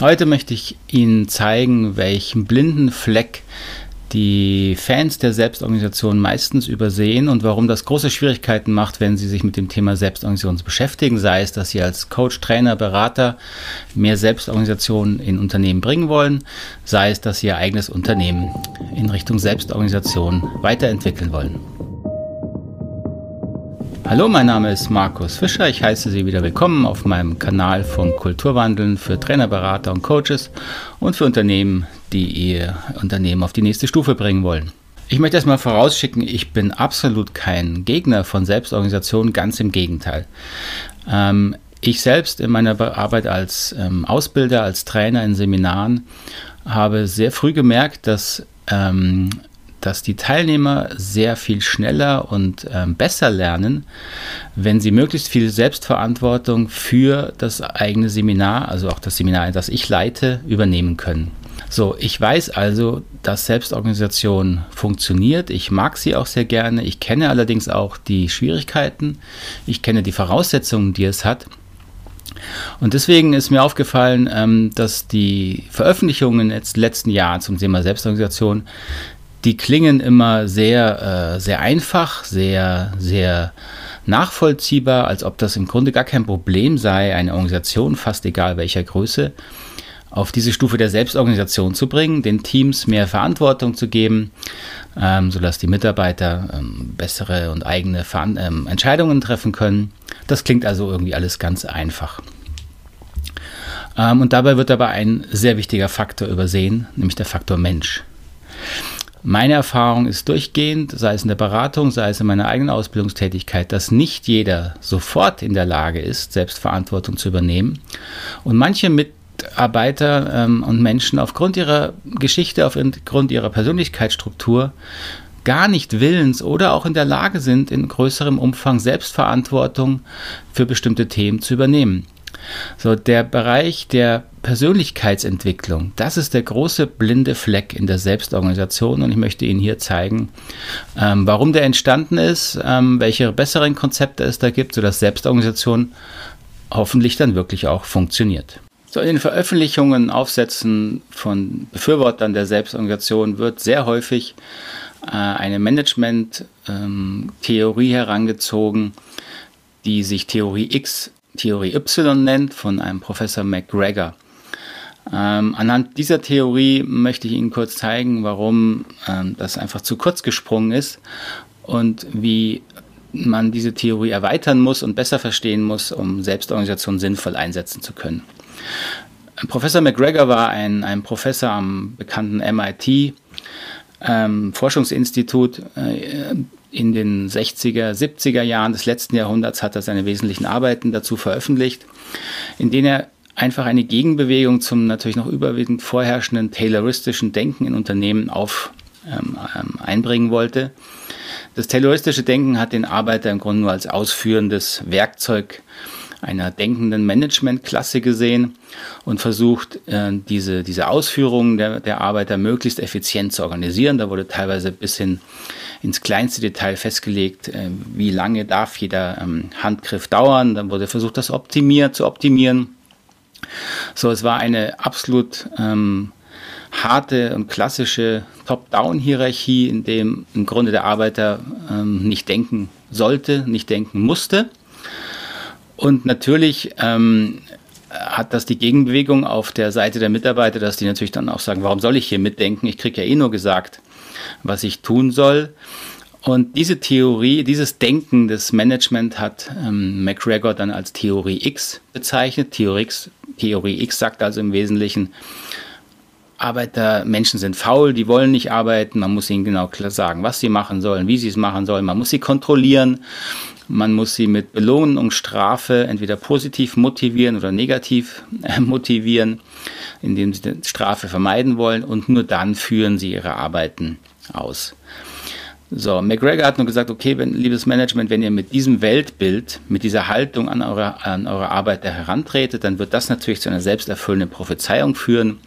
Heute möchte ich Ihnen zeigen, welchen blinden Fleck die Fans der Selbstorganisation meistens übersehen und warum das große Schwierigkeiten macht, wenn sie sich mit dem Thema Selbstorganisation beschäftigen, sei es, dass sie als Coach, Trainer, Berater mehr Selbstorganisation in Unternehmen bringen wollen, sei es, dass sie ihr eigenes Unternehmen in Richtung Selbstorganisation weiterentwickeln wollen. Hallo, mein Name ist Markus Fischer. Ich heiße Sie wieder willkommen auf meinem Kanal von Kulturwandeln für Trainer, Berater und Coaches und für Unternehmen, die ihr Unternehmen auf die nächste Stufe bringen wollen. Ich möchte erstmal vorausschicken, ich bin absolut kein Gegner von Selbstorganisation, ganz im Gegenteil. Ähm, ich selbst in meiner Arbeit als ähm, Ausbilder, als Trainer in Seminaren habe sehr früh gemerkt, dass ähm, dass die Teilnehmer sehr viel schneller und ähm, besser lernen, wenn sie möglichst viel Selbstverantwortung für das eigene Seminar, also auch das Seminar, das ich leite, übernehmen können. So, ich weiß also, dass Selbstorganisation funktioniert. Ich mag sie auch sehr gerne. Ich kenne allerdings auch die Schwierigkeiten. Ich kenne die Voraussetzungen, die es hat. Und deswegen ist mir aufgefallen, ähm, dass die Veröffentlichungen in letzten Jahren zum Thema Selbstorganisation die klingen immer sehr, äh, sehr einfach, sehr, sehr nachvollziehbar, als ob das im Grunde gar kein Problem sei, eine Organisation, fast egal welcher Größe, auf diese Stufe der Selbstorganisation zu bringen, den Teams mehr Verantwortung zu geben, ähm, sodass die Mitarbeiter ähm, bessere und eigene Ver ähm, Entscheidungen treffen können. Das klingt also irgendwie alles ganz einfach. Ähm, und dabei wird aber ein sehr wichtiger Faktor übersehen, nämlich der Faktor Mensch. Meine Erfahrung ist durchgehend, sei es in der Beratung, sei es in meiner eigenen Ausbildungstätigkeit, dass nicht jeder sofort in der Lage ist, Selbstverantwortung zu übernehmen. Und manche Mitarbeiter ähm, und Menschen aufgrund ihrer Geschichte, aufgrund ihrer Persönlichkeitsstruktur gar nicht willens oder auch in der Lage sind, in größerem Umfang Selbstverantwortung für bestimmte Themen zu übernehmen. So, der Bereich der Persönlichkeitsentwicklung, das ist der große blinde Fleck in der Selbstorganisation und ich möchte Ihnen hier zeigen, ähm, warum der entstanden ist, ähm, welche besseren Konzepte es da gibt, sodass Selbstorganisation hoffentlich dann wirklich auch funktioniert. So in den Veröffentlichungen, Aufsätzen von Befürwortern der Selbstorganisation wird sehr häufig äh, eine Management-Theorie ähm, herangezogen, die sich Theorie X Theorie Y nennt, von einem Professor McGregor. Ähm, anhand dieser Theorie möchte ich Ihnen kurz zeigen, warum ähm, das einfach zu kurz gesprungen ist und wie man diese Theorie erweitern muss und besser verstehen muss, um Selbstorganisation sinnvoll einsetzen zu können. Professor McGregor war ein, ein Professor am bekannten MIT ähm, Forschungsinstitut. Äh, in den 60er, 70er Jahren des letzten Jahrhunderts hat er seine wesentlichen Arbeiten dazu veröffentlicht, in denen er einfach eine Gegenbewegung zum natürlich noch überwiegend vorherrschenden tayloristischen Denken in Unternehmen auf, ähm, ähm, einbringen wollte. Das tayloristische Denken hat den Arbeiter im Grunde nur als ausführendes Werkzeug einer denkenden Managementklasse gesehen und versucht, äh, diese, diese Ausführungen der, der Arbeiter möglichst effizient zu organisieren. Da wurde teilweise bis hin ins kleinste Detail festgelegt, äh, wie lange darf jeder ähm, Handgriff dauern. Dann wurde versucht, das optimiert, zu optimieren. So, es war eine absolut ähm, harte und klassische Top-Down-Hierarchie, in dem im Grunde der Arbeiter ähm, nicht denken sollte, nicht denken musste. Und natürlich ähm, hat das die Gegenbewegung auf der Seite der Mitarbeiter, dass die natürlich dann auch sagen, warum soll ich hier mitdenken? Ich kriege ja eh nur gesagt, was ich tun soll. Und diese Theorie, dieses Denken des Management hat ähm, McGregor dann als Theorie X bezeichnet. Theorie X, Theorie X sagt also im Wesentlichen, Arbeiter, Menschen sind faul, die wollen nicht arbeiten, man muss ihnen genau klar sagen, was sie machen sollen, wie sie es machen sollen, man muss sie kontrollieren, man muss sie mit Belohnung und Strafe entweder positiv motivieren oder negativ äh, motivieren, indem sie Strafe vermeiden wollen. Und nur dann führen sie ihre Arbeiten aus. So, McGregor hat nur gesagt, okay, wenn, liebes Management, wenn ihr mit diesem Weltbild, mit dieser Haltung an eure, an eure Arbeit herantretet, dann wird das natürlich zu einer selbsterfüllenden Prophezeiung führen.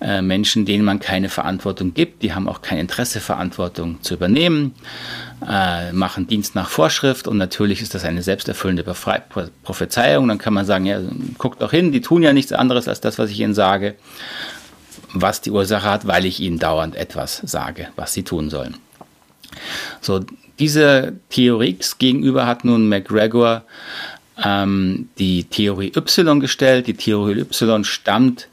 Äh, Menschen, denen man keine Verantwortung gibt, die haben auch kein Interesse, Verantwortung zu übernehmen, äh, machen Dienst nach Vorschrift und natürlich ist das eine selbsterfüllende Befrei Prophezeiung. Dann kann man sagen, ja, guckt doch hin, die tun ja nichts anderes als das, was ich ihnen sage, was die Ursache hat, weil ich ihnen dauernd etwas sage, was sie tun sollen. So, diese Theorie X gegenüber hat nun McGregor ähm, die Theorie Y gestellt. Die Theorie Y stammt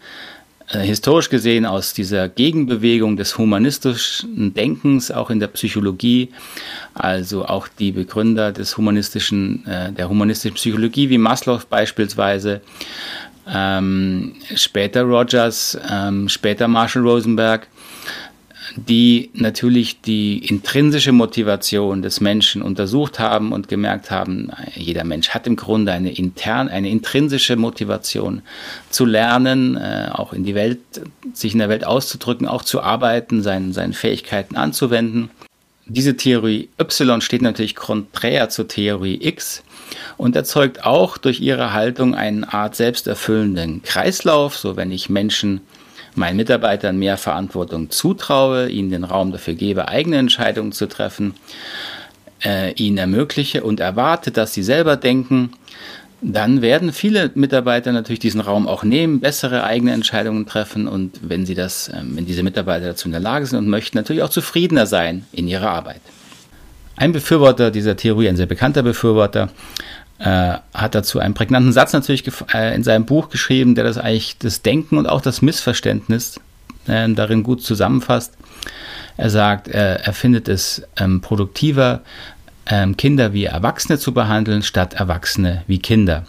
äh, historisch gesehen aus dieser Gegenbewegung des humanistischen Denkens, auch in der Psychologie. Also auch die Begründer des humanistischen, äh, der humanistischen Psychologie, wie Maslow beispielsweise, ähm, später Rogers, ähm, später Marshall Rosenberg die natürlich die intrinsische Motivation des Menschen untersucht haben und gemerkt haben, jeder Mensch hat im Grunde eine intern, eine intrinsische Motivation zu lernen, äh, auch in die Welt, sich in der Welt auszudrücken, auch zu arbeiten, seinen, seinen Fähigkeiten anzuwenden. Diese Theorie Y steht natürlich konträr zur Theorie X und erzeugt auch durch ihre Haltung eine Art selbsterfüllenden Kreislauf. So, wenn ich Menschen meinen Mitarbeitern mehr Verantwortung zutraue, ihnen den Raum dafür gebe, eigene Entscheidungen zu treffen, äh, ihnen ermögliche und erwarte, dass sie selber denken, dann werden viele Mitarbeiter natürlich diesen Raum auch nehmen, bessere eigene Entscheidungen treffen und wenn sie das, äh, wenn diese Mitarbeiter dazu in der Lage sind und möchten, natürlich auch zufriedener sein in ihrer Arbeit. Ein Befürworter dieser Theorie, ein sehr bekannter Befürworter, äh, hat dazu einen prägnanten Satz natürlich äh, in seinem Buch geschrieben, der das eigentlich das Denken und auch das Missverständnis äh, darin gut zusammenfasst. Er sagt, er findet es ähm, produktiver, ähm, Kinder wie Erwachsene zu behandeln, statt Erwachsene wie Kinder.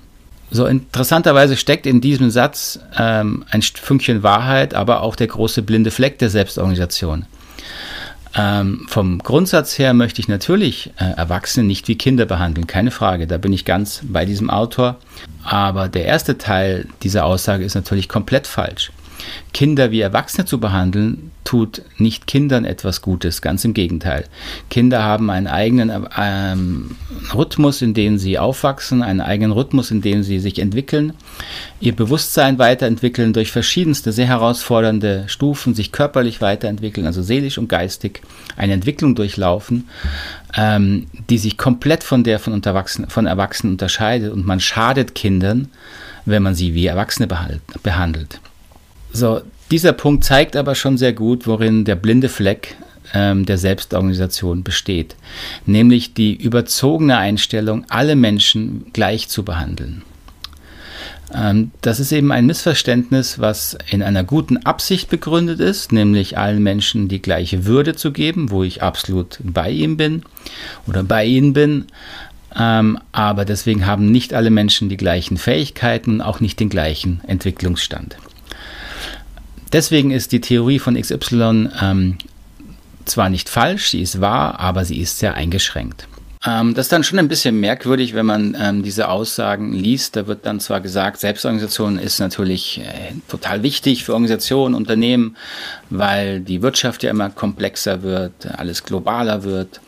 So interessanterweise steckt in diesem Satz ähm, ein Fünkchen Wahrheit, aber auch der große blinde Fleck der Selbstorganisation. Ähm, vom Grundsatz her möchte ich natürlich äh, Erwachsene nicht wie Kinder behandeln, keine Frage, da bin ich ganz bei diesem Autor. Aber der erste Teil dieser Aussage ist natürlich komplett falsch. Kinder wie Erwachsene zu behandeln, tut nicht Kindern etwas Gutes, ganz im Gegenteil. Kinder haben einen eigenen ähm, Rhythmus, in dem sie aufwachsen, einen eigenen Rhythmus, in dem sie sich entwickeln, ihr Bewusstsein weiterentwickeln durch verschiedenste sehr herausfordernde Stufen, sich körperlich weiterentwickeln, also seelisch und geistig, eine Entwicklung durchlaufen, ähm, die sich komplett von der von, von Erwachsenen unterscheidet und man schadet Kindern, wenn man sie wie Erwachsene behandelt. So, dieser Punkt zeigt aber schon sehr gut, worin der blinde Fleck ähm, der Selbstorganisation besteht, nämlich die überzogene Einstellung, alle Menschen gleich zu behandeln. Ähm, das ist eben ein Missverständnis, was in einer guten Absicht begründet ist, nämlich allen Menschen die gleiche Würde zu geben, wo ich absolut bei ihm bin oder bei ihnen bin. Ähm, aber deswegen haben nicht alle Menschen die gleichen Fähigkeiten, auch nicht den gleichen Entwicklungsstand. Deswegen ist die Theorie von XY ähm, zwar nicht falsch, sie ist wahr, aber sie ist sehr eingeschränkt. Ähm, das ist dann schon ein bisschen merkwürdig, wenn man ähm, diese Aussagen liest. Da wird dann zwar gesagt, Selbstorganisation ist natürlich äh, total wichtig für Organisationen, Unternehmen, weil die Wirtschaft ja immer komplexer wird, alles globaler wird.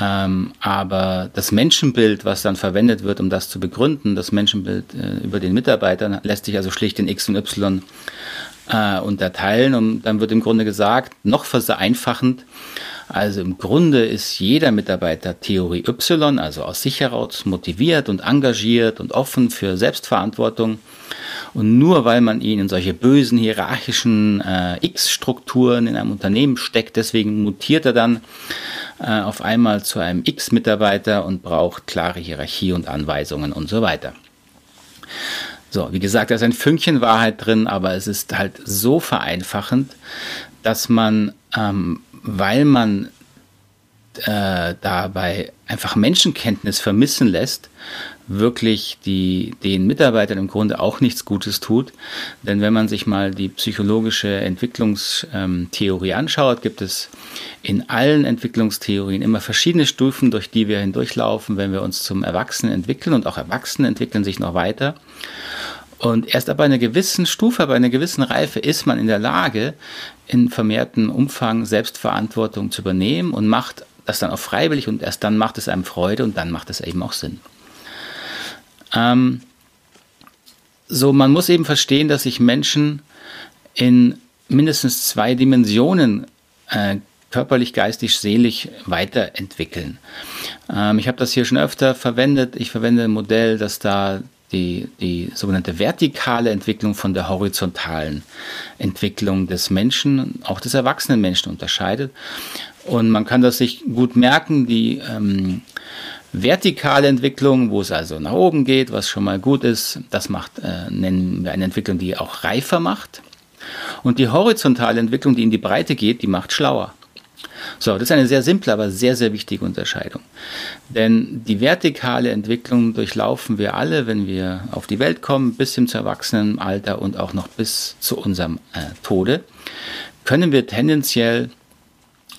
Ähm, aber das Menschenbild, was dann verwendet wird, um das zu begründen, das Menschenbild äh, über den Mitarbeitern, lässt sich also schlicht in X und Y äh, unterteilen. Und dann wird im Grunde gesagt, noch vereinfachend, also im Grunde ist jeder Mitarbeiter Theorie Y, also aus sich heraus motiviert und engagiert und offen für Selbstverantwortung. Und nur weil man ihn in solche bösen hierarchischen äh, X-Strukturen in einem Unternehmen steckt, deswegen mutiert er dann äh, auf einmal zu einem X-Mitarbeiter und braucht klare Hierarchie und Anweisungen und so weiter. So, wie gesagt, da ist ein Fünkchen Wahrheit drin, aber es ist halt so vereinfachend, dass man, ähm, weil man äh, dabei einfach Menschenkenntnis vermissen lässt, wirklich die, den Mitarbeitern im Grunde auch nichts Gutes tut. Denn wenn man sich mal die psychologische Entwicklungstheorie ähm, anschaut, gibt es in allen Entwicklungstheorien immer verschiedene Stufen, durch die wir hindurchlaufen, wenn wir uns zum Erwachsenen entwickeln und auch Erwachsene entwickeln sich noch weiter. Und erst ab einer gewissen Stufe, ab einer gewissen Reife ist man in der Lage, in vermehrtem Umfang Selbstverantwortung zu übernehmen und macht das dann auch freiwillig und erst dann macht es einem Freude und dann macht es eben auch Sinn. Ähm, so, man muss eben verstehen, dass sich Menschen in mindestens zwei Dimensionen äh, körperlich, geistig, seelisch weiterentwickeln. Ähm, ich habe das hier schon öfter verwendet. Ich verwende ein Modell, das da die, die sogenannte vertikale Entwicklung von der horizontalen Entwicklung des Menschen, auch des erwachsenen Menschen unterscheidet. Und man kann das sich gut merken, die ähm, vertikale Entwicklung, wo es also nach oben geht, was schon mal gut ist, das macht, äh, nennen wir eine Entwicklung, die auch reifer macht. Und die horizontale Entwicklung, die in die Breite geht, die macht schlauer. So, das ist eine sehr simple, aber sehr, sehr wichtige Unterscheidung. Denn die vertikale Entwicklung durchlaufen wir alle, wenn wir auf die Welt kommen, bis hin zu Erwachsenenalter und auch noch bis zu unserem äh, Tode, können wir tendenziell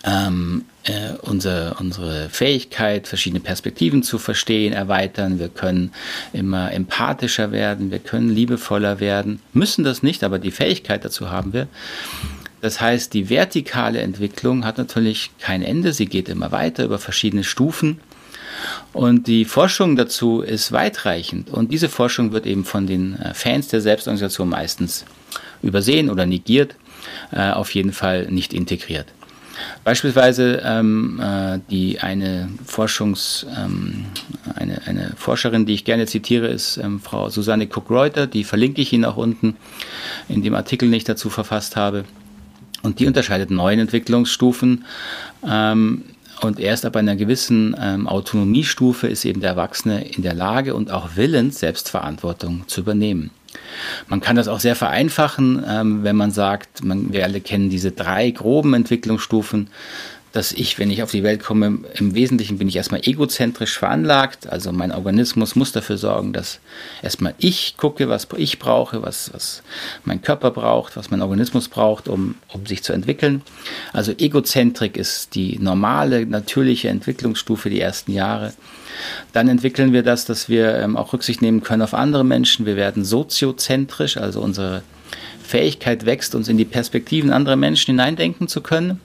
ähm, äh, unsere, unsere Fähigkeit, verschiedene Perspektiven zu verstehen, erweitern. Wir können immer empathischer werden, wir können liebevoller werden, müssen das nicht, aber die Fähigkeit dazu haben wir. Das heißt, die vertikale Entwicklung hat natürlich kein Ende, sie geht immer weiter über verschiedene Stufen. Und die Forschung dazu ist weitreichend. Und diese Forschung wird eben von den äh, Fans der Selbstorganisation meistens übersehen oder negiert, äh, auf jeden Fall nicht integriert. Beispielsweise ähm, äh, die eine Forschungs, ähm, eine, eine Forscherin, die ich gerne zitiere, ist ähm, Frau Susanne Cook-Reuter, die verlinke ich Ihnen auch unten in dem Artikel, den ich dazu verfasst habe. Und die unterscheidet neun Entwicklungsstufen. Ähm, und erst ab einer gewissen ähm, Autonomiestufe ist eben der Erwachsene in der Lage und auch willens, Selbstverantwortung zu übernehmen. Man kann das auch sehr vereinfachen, ähm, wenn man sagt, man, wir alle kennen diese drei groben Entwicklungsstufen dass ich, wenn ich auf die Welt komme, im Wesentlichen bin ich erstmal egozentrisch veranlagt. Also mein Organismus muss dafür sorgen, dass erstmal ich gucke, was ich brauche, was, was mein Körper braucht, was mein Organismus braucht, um, um sich zu entwickeln. Also Egozentrik ist die normale, natürliche Entwicklungsstufe, die ersten Jahre. Dann entwickeln wir das, dass wir ähm, auch Rücksicht nehmen können auf andere Menschen. Wir werden soziozentrisch, also unsere Fähigkeit wächst, uns in die Perspektiven anderer Menschen hineindenken zu können.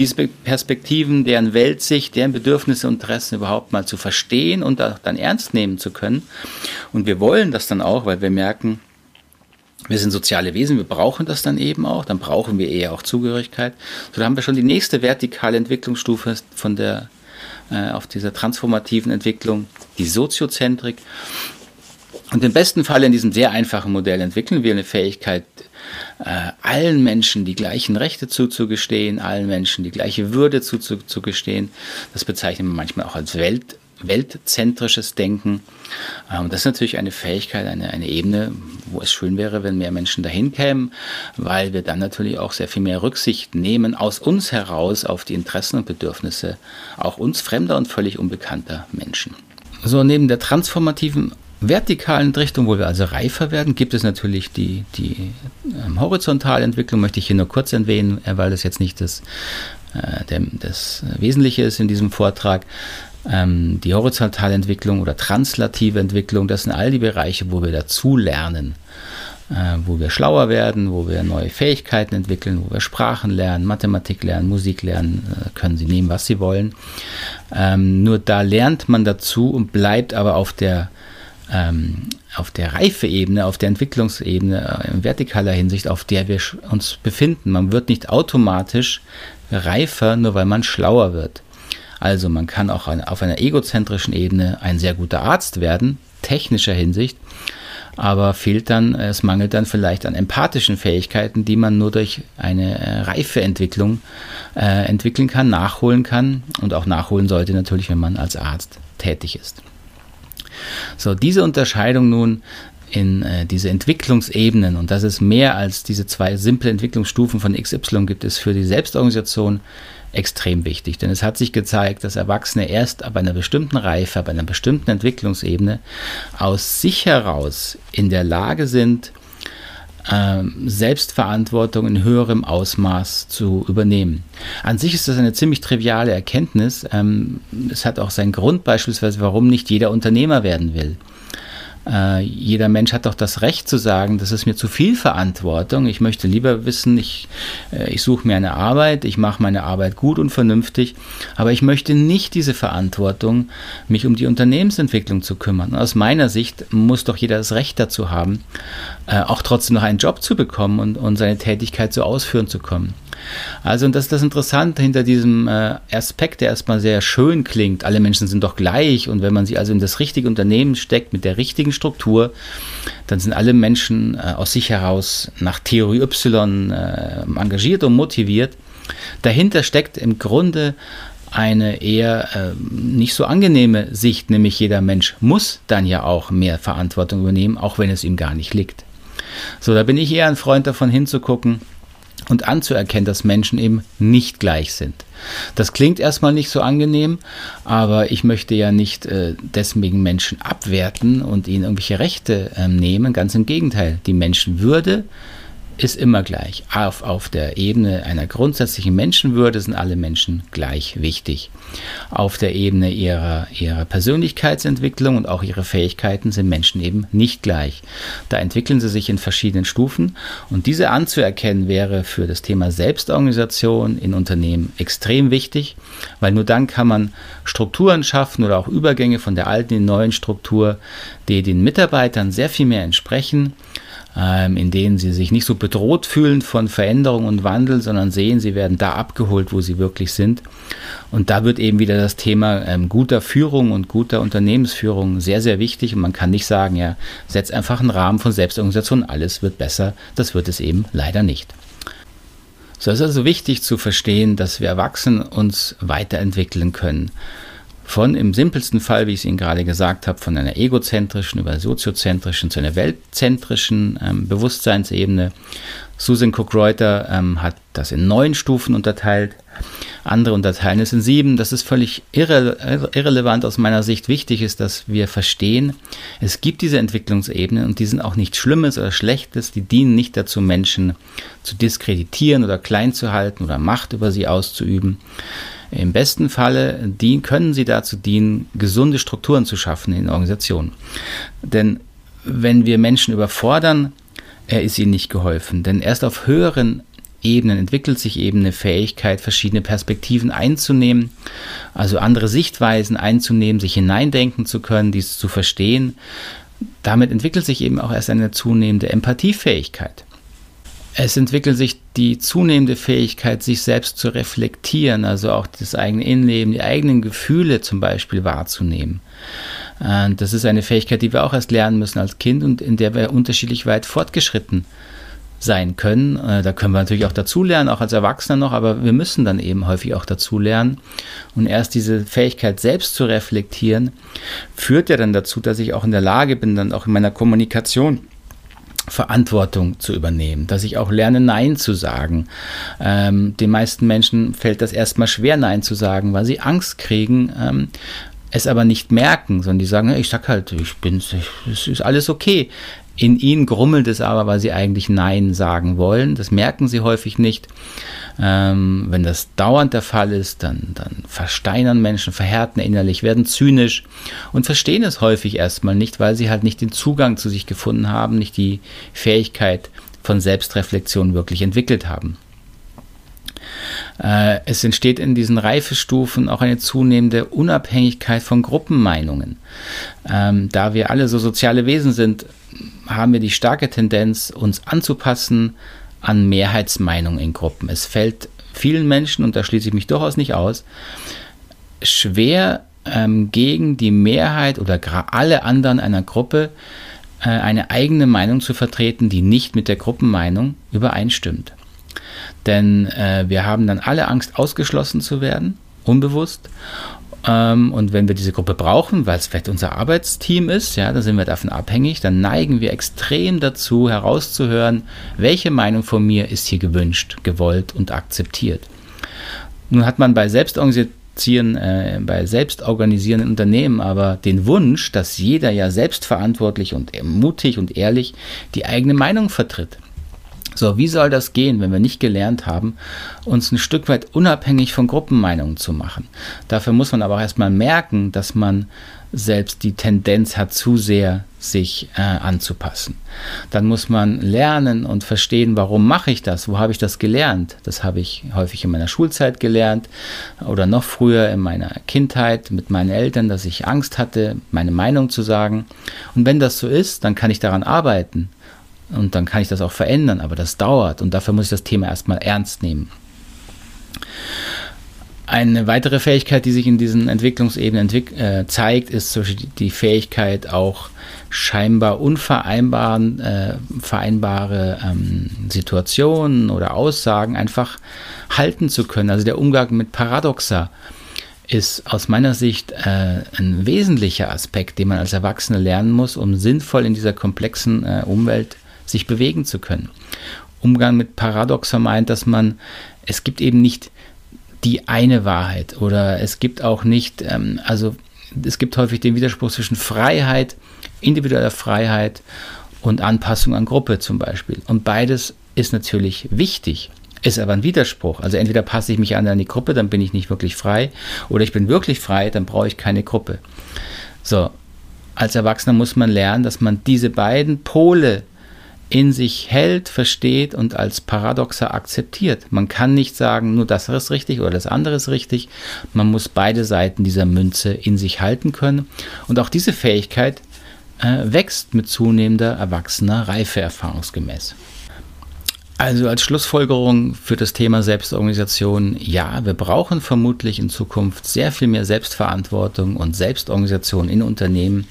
Diese Perspektiven, deren Weltsicht, deren Bedürfnisse und Interessen überhaupt mal zu verstehen und auch dann ernst nehmen zu können. Und wir wollen das dann auch, weil wir merken, wir sind soziale Wesen, wir brauchen das dann eben auch, dann brauchen wir eher auch Zugehörigkeit. So, da haben wir schon die nächste vertikale Entwicklungsstufe von der, äh, auf dieser transformativen Entwicklung, die Soziozentrik. Und im besten Fall in diesem sehr einfachen Modell entwickeln wir eine Fähigkeit, äh, allen Menschen die gleichen Rechte zuzugestehen, allen Menschen die gleiche Würde zuzugestehen. Das bezeichnet man manchmal auch als Welt, weltzentrisches Denken. Ähm, das ist natürlich eine Fähigkeit, eine, eine Ebene, wo es schön wäre, wenn mehr Menschen dahin kämen, weil wir dann natürlich auch sehr viel mehr Rücksicht nehmen aus uns heraus auf die Interessen und Bedürfnisse auch uns fremder und völlig unbekannter Menschen. So, neben der transformativen vertikalen Richtung, wo wir also reifer werden, gibt es natürlich die, die ähm, horizontale Entwicklung, möchte ich hier nur kurz erwähnen, äh, weil das jetzt nicht das, äh, der, das Wesentliche ist in diesem Vortrag. Ähm, die horizontale Entwicklung oder translative Entwicklung, das sind all die Bereiche, wo wir dazu lernen. Äh, wo wir schlauer werden, wo wir neue Fähigkeiten entwickeln, wo wir Sprachen lernen, Mathematik lernen, Musik lernen, äh, können Sie nehmen, was Sie wollen. Ähm, nur da lernt man dazu und bleibt aber auf der ähm, auf der Reifeebene, auf der Entwicklungsebene, äh, in vertikaler Hinsicht, auf der wir uns befinden. Man wird nicht automatisch reifer, nur weil man schlauer wird. Also man kann auch auf einer egozentrischen Ebene ein sehr guter Arzt werden, technischer Hinsicht, aber fehlt dann, es mangelt dann vielleicht an empathischen Fähigkeiten, die man nur durch eine äh, reife Entwicklung äh, entwickeln kann, nachholen kann und auch nachholen sollte natürlich, wenn man als Arzt tätig ist. So, diese Unterscheidung nun in äh, diese Entwicklungsebenen, und das ist mehr als diese zwei simple Entwicklungsstufen von XY gibt es für die Selbstorganisation extrem wichtig. Denn es hat sich gezeigt, dass Erwachsene erst ab einer bestimmten Reife, ab einer bestimmten Entwicklungsebene aus sich heraus in der Lage sind, Selbstverantwortung in höherem Ausmaß zu übernehmen. An sich ist das eine ziemlich triviale Erkenntnis. Ähm, es hat auch seinen Grund beispielsweise, warum nicht jeder Unternehmer werden will. Äh, jeder Mensch hat doch das Recht zu sagen, das ist mir zu viel Verantwortung. Ich möchte lieber wissen, ich, äh, ich suche mir eine Arbeit, ich mache meine Arbeit gut und vernünftig, aber ich möchte nicht diese Verantwortung, mich um die Unternehmensentwicklung zu kümmern. Und aus meiner Sicht muss doch jeder das Recht dazu haben, äh, auch trotzdem noch einen Job zu bekommen und, und seine Tätigkeit so ausführen zu können. Also, und das ist das Interessante hinter diesem äh, Aspekt, der erstmal sehr schön klingt. Alle Menschen sind doch gleich und wenn man sie also in das richtige Unternehmen steckt mit der richtigen Struktur, dann sind alle Menschen äh, aus sich heraus nach Theorie Y äh, engagiert und motiviert. Dahinter steckt im Grunde eine eher äh, nicht so angenehme Sicht, nämlich jeder Mensch muss dann ja auch mehr Verantwortung übernehmen, auch wenn es ihm gar nicht liegt. So, da bin ich eher ein Freund davon hinzugucken, und anzuerkennen, dass Menschen eben nicht gleich sind. Das klingt erstmal nicht so angenehm, aber ich möchte ja nicht äh, deswegen Menschen abwerten und ihnen irgendwelche Rechte äh, nehmen. Ganz im Gegenteil, die Menschenwürde ist immer gleich. Auf, auf der Ebene einer grundsätzlichen Menschenwürde sind alle Menschen gleich wichtig. Auf der Ebene ihrer, ihrer Persönlichkeitsentwicklung und auch ihrer Fähigkeiten sind Menschen eben nicht gleich. Da entwickeln sie sich in verschiedenen Stufen und diese anzuerkennen wäre für das Thema Selbstorganisation in Unternehmen extrem wichtig, weil nur dann kann man Strukturen schaffen oder auch Übergänge von der alten in die neuen Struktur, die den Mitarbeitern sehr viel mehr entsprechen in denen sie sich nicht so bedroht fühlen von Veränderung und Wandel, sondern sehen, sie werden da abgeholt, wo sie wirklich sind. Und da wird eben wieder das Thema ähm, guter Führung und guter Unternehmensführung sehr, sehr wichtig. Und man kann nicht sagen, ja, setz einfach einen Rahmen von Selbstorganisation, alles wird besser. Das wird es eben leider nicht. So ist also wichtig zu verstehen, dass wir Erwachsenen uns weiterentwickeln können. Von im simpelsten Fall, wie ich es Ihnen gerade gesagt habe, von einer egozentrischen über soziozentrischen zu einer weltzentrischen ähm, Bewusstseinsebene. Susan Cook-Reuter ähm, hat das in neun Stufen unterteilt. Andere unterteilen es in sieben. Das ist völlig irre irrelevant aus meiner Sicht. Wichtig ist, dass wir verstehen, es gibt diese Entwicklungsebenen und die sind auch nichts Schlimmes oder Schlechtes. Die dienen nicht dazu, Menschen zu diskreditieren oder klein zu halten oder Macht über sie auszuüben. Im besten Falle die, können sie dazu dienen, gesunde Strukturen zu schaffen in Organisationen. Denn wenn wir Menschen überfordern, ist ihnen nicht geholfen. Denn erst auf höheren Ebenen entwickelt sich eben eine Fähigkeit, verschiedene Perspektiven einzunehmen, also andere Sichtweisen einzunehmen, sich hineindenken zu können, dies zu verstehen. Damit entwickelt sich eben auch erst eine zunehmende Empathiefähigkeit. Es entwickelt sich die zunehmende Fähigkeit, sich selbst zu reflektieren, also auch das eigene Innenleben, die eigenen Gefühle zum Beispiel wahrzunehmen. Das ist eine Fähigkeit, die wir auch erst lernen müssen als Kind und in der wir unterschiedlich weit fortgeschritten sein können. Äh, da können wir natürlich auch dazulernen, auch als Erwachsener noch, aber wir müssen dann eben häufig auch dazulernen. Und erst diese Fähigkeit selbst zu reflektieren, führt ja dann dazu, dass ich auch in der Lage bin, dann auch in meiner Kommunikation Verantwortung zu übernehmen, dass ich auch lerne, Nein zu sagen. Ähm, den meisten Menschen fällt das erstmal schwer, Nein zu sagen, weil sie Angst kriegen, ähm, es aber nicht merken, sondern die sagen, ich sag halt, ich bin, es ist alles okay. In ihnen grummelt es aber, weil sie eigentlich Nein sagen wollen. Das merken sie häufig nicht. Ähm, wenn das dauernd der Fall ist, dann, dann versteinern Menschen, verhärten innerlich, werden zynisch und verstehen es häufig erstmal nicht, weil sie halt nicht den Zugang zu sich gefunden haben, nicht die Fähigkeit von Selbstreflexion wirklich entwickelt haben. Äh, es entsteht in diesen Reifestufen auch eine zunehmende Unabhängigkeit von Gruppenmeinungen. Ähm, da wir alle so soziale Wesen sind, haben wir die starke Tendenz, uns anzupassen an Mehrheitsmeinungen in Gruppen. Es fällt vielen Menschen, und da schließe ich mich durchaus nicht aus, schwer ähm, gegen die Mehrheit oder alle anderen einer Gruppe äh, eine eigene Meinung zu vertreten, die nicht mit der Gruppenmeinung übereinstimmt. Denn äh, wir haben dann alle Angst, ausgeschlossen zu werden, unbewusst. Ähm, und wenn wir diese Gruppe brauchen, weil es vielleicht unser Arbeitsteam ist, ja, dann sind wir davon abhängig, dann neigen wir extrem dazu, herauszuhören, welche Meinung von mir ist hier gewünscht, gewollt und akzeptiert. Nun hat man bei Selbstorganisieren, äh, bei selbstorganisierenden Unternehmen aber den Wunsch, dass jeder ja selbstverantwortlich und mutig und ehrlich die eigene Meinung vertritt. So, wie soll das gehen, wenn wir nicht gelernt haben, uns ein Stück weit unabhängig von Gruppenmeinungen zu machen? Dafür muss man aber auch erstmal merken, dass man selbst die Tendenz hat, zu sehr sich äh, anzupassen. Dann muss man lernen und verstehen, warum mache ich das? Wo habe ich das gelernt? Das habe ich häufig in meiner Schulzeit gelernt oder noch früher in meiner Kindheit mit meinen Eltern, dass ich Angst hatte, meine Meinung zu sagen. Und wenn das so ist, dann kann ich daran arbeiten und dann kann ich das auch verändern, aber das dauert und dafür muss ich das Thema erstmal ernst nehmen. Eine weitere Fähigkeit, die sich in diesen Entwicklungsebenen entwick äh, zeigt, ist die Fähigkeit, auch scheinbar unvereinbare äh, ähm, Situationen oder Aussagen einfach halten zu können. Also der Umgang mit Paradoxa ist aus meiner Sicht äh, ein wesentlicher Aspekt, den man als Erwachsene lernen muss, um sinnvoll in dieser komplexen äh, Umwelt sich bewegen zu können. Umgang mit Paradoxa meint, dass man, es gibt eben nicht die eine Wahrheit oder es gibt auch nicht, ähm, also es gibt häufig den Widerspruch zwischen Freiheit, individueller Freiheit und Anpassung an Gruppe zum Beispiel. Und beides ist natürlich wichtig, ist aber ein Widerspruch. Also entweder passe ich mich an die Gruppe, dann bin ich nicht wirklich frei, oder ich bin wirklich frei, dann brauche ich keine Gruppe. So, als Erwachsener muss man lernen, dass man diese beiden Pole in sich hält, versteht und als Paradoxer akzeptiert. Man kann nicht sagen, nur das ist richtig oder das andere ist richtig. Man muss beide Seiten dieser Münze in sich halten können. Und auch diese Fähigkeit äh, wächst mit zunehmender erwachsener Reife erfahrungsgemäß. Also als Schlussfolgerung für das Thema Selbstorganisation, ja, wir brauchen vermutlich in Zukunft sehr viel mehr Selbstverantwortung und Selbstorganisation in Unternehmen.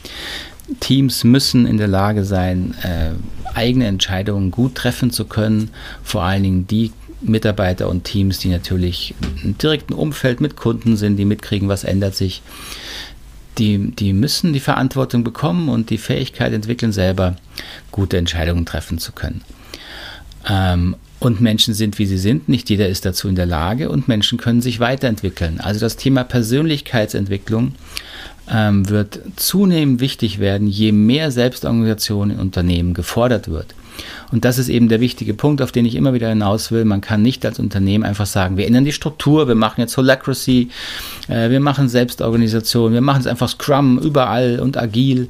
Teams müssen in der Lage sein, äh, eigene Entscheidungen gut treffen zu können. Vor allen Dingen die Mitarbeiter und Teams, die natürlich im direkten Umfeld mit Kunden sind, die mitkriegen, was ändert sich. Die, die müssen die Verantwortung bekommen und die Fähigkeit entwickeln, selber gute Entscheidungen treffen zu können. Ähm, und Menschen sind, wie sie sind. Nicht jeder ist dazu in der Lage und Menschen können sich weiterentwickeln. Also das Thema Persönlichkeitsentwicklung ähm, wird zunehmend wichtig werden, je mehr Selbstorganisation in Unternehmen gefordert wird. Und das ist eben der wichtige Punkt, auf den ich immer wieder hinaus will. Man kann nicht als Unternehmen einfach sagen, wir ändern die Struktur, wir machen jetzt Holacracy, äh, wir machen Selbstorganisation, wir machen es einfach Scrum überall und agil,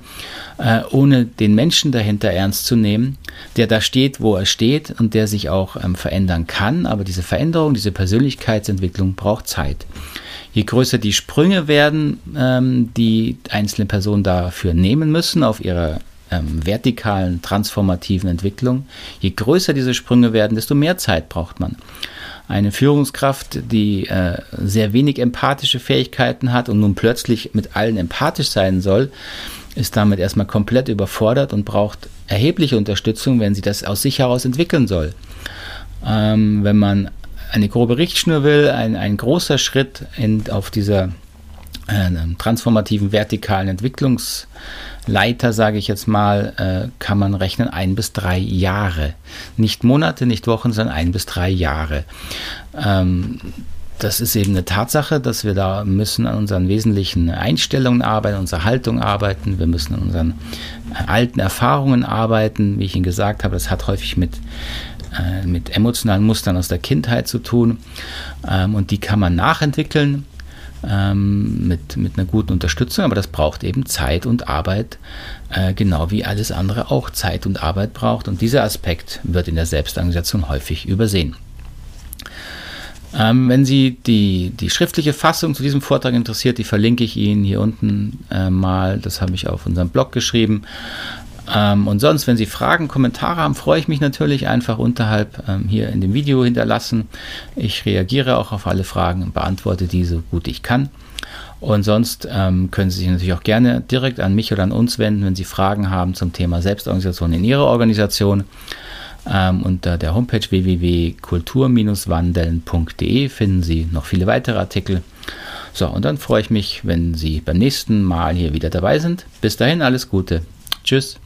äh, ohne den Menschen dahinter ernst zu nehmen, der da steht, wo er steht und der sich auch ähm, verändern kann. Aber diese Veränderung, diese Persönlichkeitsentwicklung braucht Zeit. Je größer die Sprünge werden, ähm, die einzelne Personen dafür nehmen müssen auf ihrer ähm, vertikalen, transformativen Entwicklung, je größer diese Sprünge werden, desto mehr Zeit braucht man. Eine Führungskraft, die äh, sehr wenig empathische Fähigkeiten hat und nun plötzlich mit allen empathisch sein soll, ist damit erstmal komplett überfordert und braucht erhebliche Unterstützung, wenn sie das aus sich heraus entwickeln soll. Ähm, wenn man eine grobe Richtschnur will, ein, ein großer Schritt in, auf dieser äh, transformativen vertikalen Entwicklungsleiter, sage ich jetzt mal, äh, kann man rechnen ein bis drei Jahre. Nicht Monate, nicht Wochen, sondern ein bis drei Jahre. Ähm, das ist eben eine Tatsache, dass wir da müssen an unseren wesentlichen Einstellungen arbeiten, unserer Haltung arbeiten. Wir müssen an unseren alten Erfahrungen arbeiten. Wie ich Ihnen gesagt habe, das hat häufig mit äh, mit emotionalen Mustern aus der Kindheit zu tun. Ähm, und die kann man nachentwickeln ähm, mit, mit einer guten Unterstützung, aber das braucht eben Zeit und Arbeit, äh, genau wie alles andere auch Zeit und Arbeit braucht. Und dieser Aspekt wird in der Selbstorganisation häufig übersehen. Ähm, wenn Sie die, die schriftliche Fassung zu diesem Vortrag interessiert, die verlinke ich Ihnen hier unten äh, mal. Das habe ich auf unserem Blog geschrieben. Ähm, und sonst, wenn Sie Fragen, Kommentare haben, freue ich mich natürlich einfach unterhalb ähm, hier in dem Video hinterlassen. Ich reagiere auch auf alle Fragen und beantworte die so gut ich kann. Und sonst ähm, können Sie sich natürlich auch gerne direkt an mich oder an uns wenden, wenn Sie Fragen haben zum Thema Selbstorganisation in Ihrer Organisation. Ähm, unter der Homepage www.kultur-wandeln.de finden Sie noch viele weitere Artikel. So, und dann freue ich mich, wenn Sie beim nächsten Mal hier wieder dabei sind. Bis dahin alles Gute. Tschüss.